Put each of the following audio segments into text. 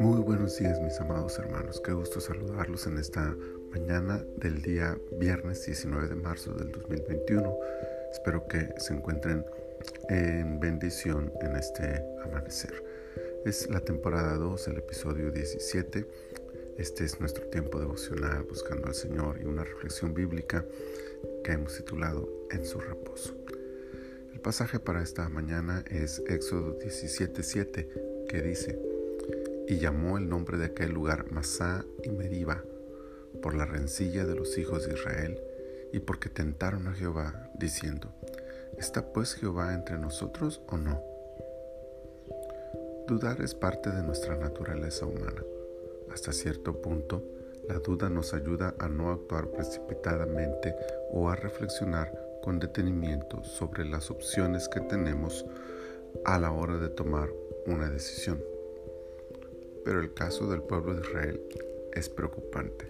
Muy buenos días mis amados hermanos, qué gusto saludarlos en esta mañana del día viernes 19 de marzo del 2021. Espero que se encuentren en bendición en este amanecer. Es la temporada 2, el episodio 17. Este es nuestro tiempo devocional buscando al Señor y una reflexión bíblica que hemos titulado En su reposo. Pasaje para esta mañana es Éxodo 17:7 que dice, y llamó el nombre de aquel lugar Masá y Meriba, por la rencilla de los hijos de Israel, y porque tentaron a Jehová, diciendo, ¿está pues Jehová entre nosotros o no? Dudar es parte de nuestra naturaleza humana. Hasta cierto punto, la duda nos ayuda a no actuar precipitadamente o a reflexionar con detenimiento sobre las opciones que tenemos a la hora de tomar una decisión. Pero el caso del pueblo de Israel es preocupante.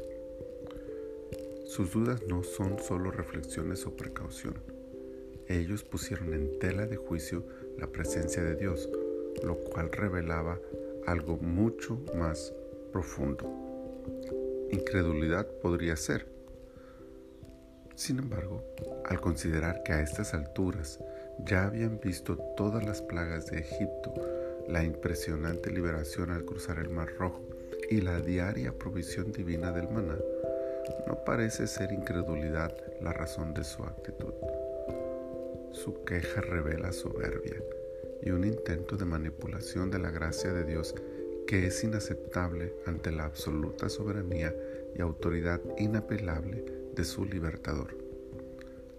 Sus dudas no son solo reflexiones o precaución. Ellos pusieron en tela de juicio la presencia de Dios, lo cual revelaba algo mucho más profundo. Incredulidad podría ser. Sin embargo, al considerar que a estas alturas ya habían visto todas las plagas de Egipto, la impresionante liberación al cruzar el Mar Rojo y la diaria provisión divina del maná, no parece ser incredulidad la razón de su actitud. Su queja revela soberbia y un intento de manipulación de la gracia de Dios que es inaceptable ante la absoluta soberanía y autoridad inapelable de su libertador.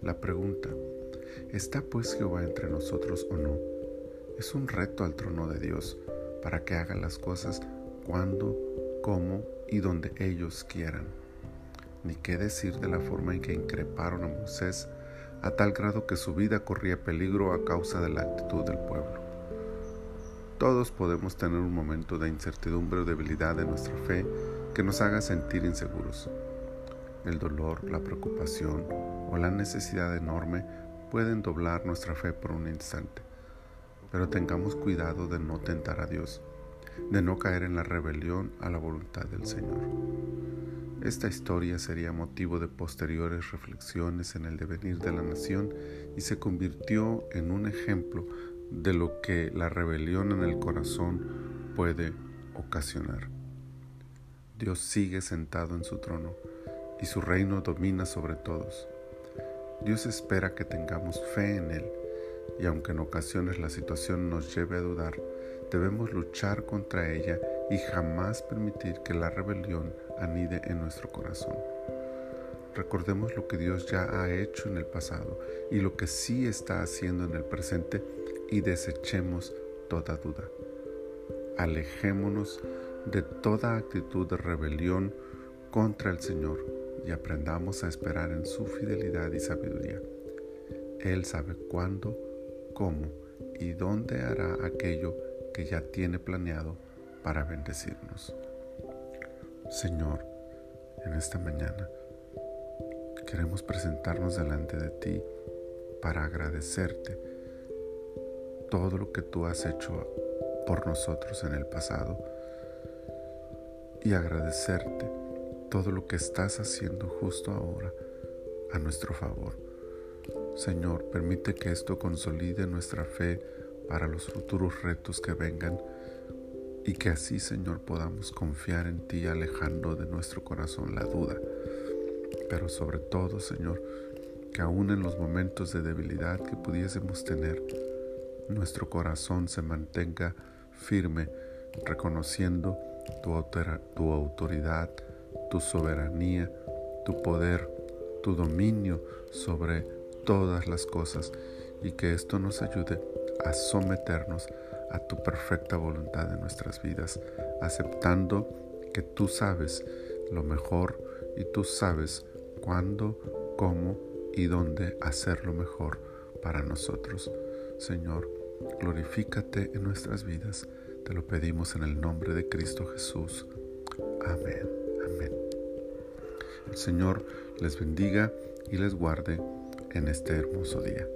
La pregunta, ¿está pues Jehová entre nosotros o no? es un reto al trono de Dios para que haga las cosas cuando, cómo y donde ellos quieran. Ni qué decir de la forma en que increparon a Moisés a tal grado que su vida corría peligro a causa de la actitud del pueblo. Todos podemos tener un momento de incertidumbre o debilidad de nuestra fe que nos haga sentir inseguros. El dolor, la preocupación o la necesidad enorme pueden doblar nuestra fe por un instante pero tengamos cuidado de no tentar a Dios, de no caer en la rebelión a la voluntad del Señor. Esta historia sería motivo de posteriores reflexiones en el devenir de la nación y se convirtió en un ejemplo de lo que la rebelión en el corazón puede ocasionar. Dios sigue sentado en su trono y su reino domina sobre todos. Dios espera que tengamos fe en Él y aunque en ocasiones la situación nos lleve a dudar, debemos luchar contra ella y jamás permitir que la rebelión anide en nuestro corazón. Recordemos lo que Dios ya ha hecho en el pasado y lo que sí está haciendo en el presente y desechemos toda duda. Alejémonos de toda actitud de rebelión contra el Señor y aprendamos a esperar en su fidelidad y sabiduría. Él sabe cuándo cómo y dónde hará aquello que ya tiene planeado para bendecirnos. Señor, en esta mañana queremos presentarnos delante de ti para agradecerte todo lo que tú has hecho por nosotros en el pasado y agradecerte todo lo que estás haciendo justo ahora a nuestro favor. Señor, permite que esto consolide nuestra fe para los futuros retos que vengan y que así, Señor, podamos confiar en ti alejando de nuestro corazón la duda. Pero sobre todo, Señor, que aún en los momentos de debilidad que pudiésemos tener, nuestro corazón se mantenga firme, reconociendo tu, tu autoridad, tu soberanía, tu poder, tu dominio sobre todas las cosas y que esto nos ayude a someternos a tu perfecta voluntad en nuestras vidas, aceptando que tú sabes lo mejor y tú sabes cuándo, cómo y dónde hacer lo mejor para nosotros. Señor, glorifícate en nuestras vidas. Te lo pedimos en el nombre de Cristo Jesús. Amén. Amén. El Señor les bendiga y les guarde en este hermoso día.